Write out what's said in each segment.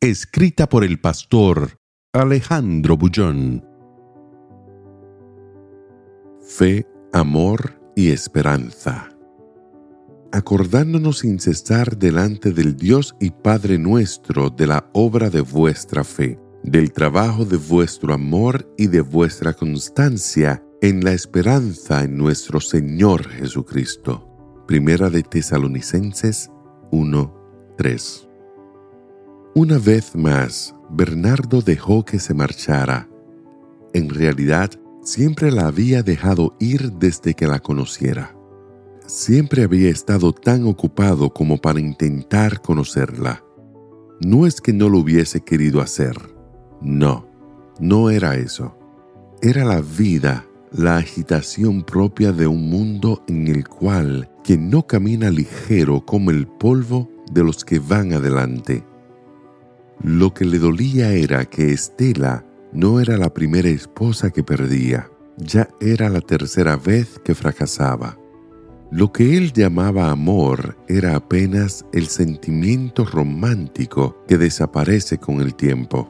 Escrita por el pastor Alejandro Bullón. Fe, amor y esperanza. Acordándonos sin cesar delante del Dios y Padre nuestro de la obra de vuestra fe, del trabajo de vuestro amor y de vuestra constancia en la esperanza en nuestro Señor Jesucristo. Primera de Tesalonicenses 1:3. Una vez más, Bernardo dejó que se marchara. En realidad, siempre la había dejado ir desde que la conociera. Siempre había estado tan ocupado como para intentar conocerla. No es que no lo hubiese querido hacer. No, no era eso. Era la vida, la agitación propia de un mundo en el cual quien no camina ligero como el polvo de los que van adelante. Lo que le dolía era que Estela no era la primera esposa que perdía, ya era la tercera vez que fracasaba. Lo que él llamaba amor era apenas el sentimiento romántico que desaparece con el tiempo.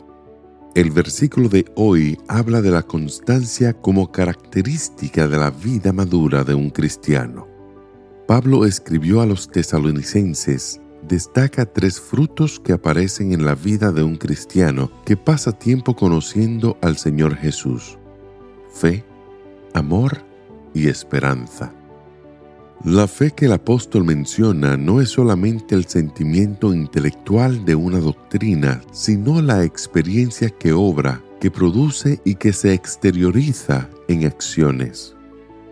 El versículo de hoy habla de la constancia como característica de la vida madura de un cristiano. Pablo escribió a los tesalonicenses destaca tres frutos que aparecen en la vida de un cristiano que pasa tiempo conociendo al Señor Jesús. Fe, amor y esperanza. La fe que el apóstol menciona no es solamente el sentimiento intelectual de una doctrina, sino la experiencia que obra, que produce y que se exterioriza en acciones.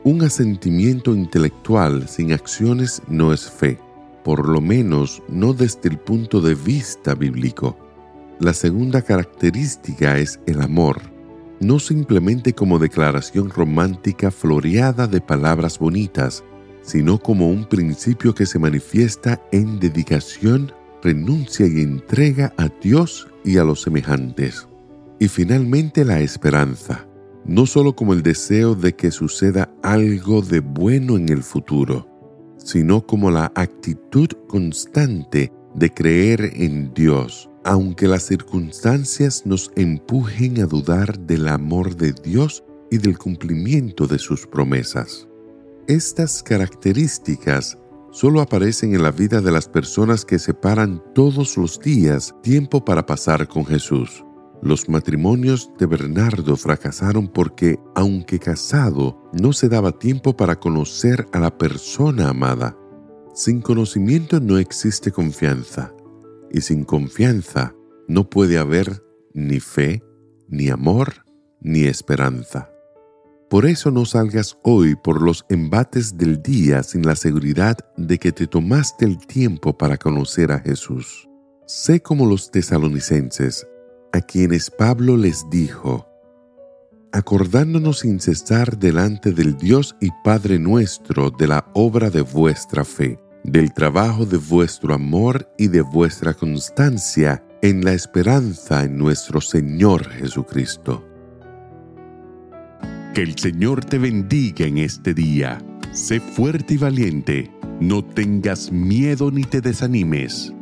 Un asentimiento intelectual sin acciones no es fe por lo menos no desde el punto de vista bíblico. La segunda característica es el amor, no simplemente como declaración romántica floreada de palabras bonitas, sino como un principio que se manifiesta en dedicación, renuncia y entrega a Dios y a los semejantes. Y finalmente la esperanza, no solo como el deseo de que suceda algo de bueno en el futuro, sino como la actitud constante de creer en Dios, aunque las circunstancias nos empujen a dudar del amor de Dios y del cumplimiento de sus promesas. Estas características solo aparecen en la vida de las personas que separan todos los días tiempo para pasar con Jesús. Los matrimonios de Bernardo fracasaron porque, aunque casado, no se daba tiempo para conocer a la persona amada. Sin conocimiento no existe confianza, y sin confianza no puede haber ni fe, ni amor, ni esperanza. Por eso no salgas hoy por los embates del día sin la seguridad de que te tomaste el tiempo para conocer a Jesús. Sé como los tesalonicenses, a quienes Pablo les dijo, acordándonos sin cesar delante del Dios y Padre nuestro de la obra de vuestra fe, del trabajo de vuestro amor y de vuestra constancia en la esperanza en nuestro Señor Jesucristo. Que el Señor te bendiga en este día. Sé fuerte y valiente. No tengas miedo ni te desanimes